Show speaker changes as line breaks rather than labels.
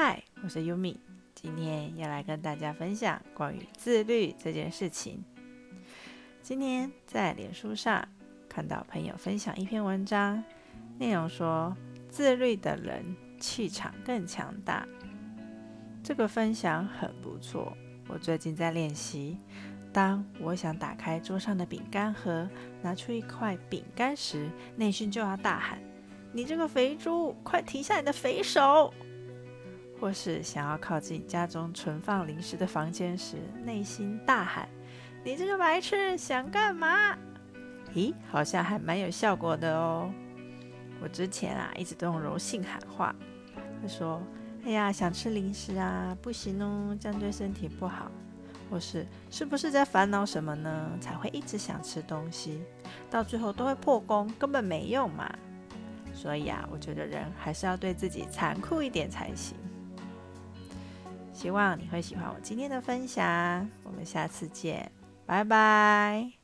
嗨，我是 Yumi，今天要来跟大家分享关于自律这件事情。今天在脸书上看到朋友分享一篇文章，内容说自律的人气场更强大。这个分享很不错，我最近在练习。当我想打开桌上的饼干盒，拿出一块饼干时，内心就要大喊：“你这个肥猪，快停下你的肥手！”或是想要靠近家中存放零食的房间时，内心大喊：“你这个白痴，想干嘛？”咦，好像还蛮有效果的哦。我之前啊，一直都用柔性喊话，他说：“哎呀，想吃零食啊，不行哦，这样对身体不好。”或是是不是在烦恼什么呢？才会一直想吃东西，到最后都会破功，根本没用嘛。所以啊，我觉得人还是要对自己残酷一点才行。希望你会喜欢我今天的分享，我们下次见，拜拜。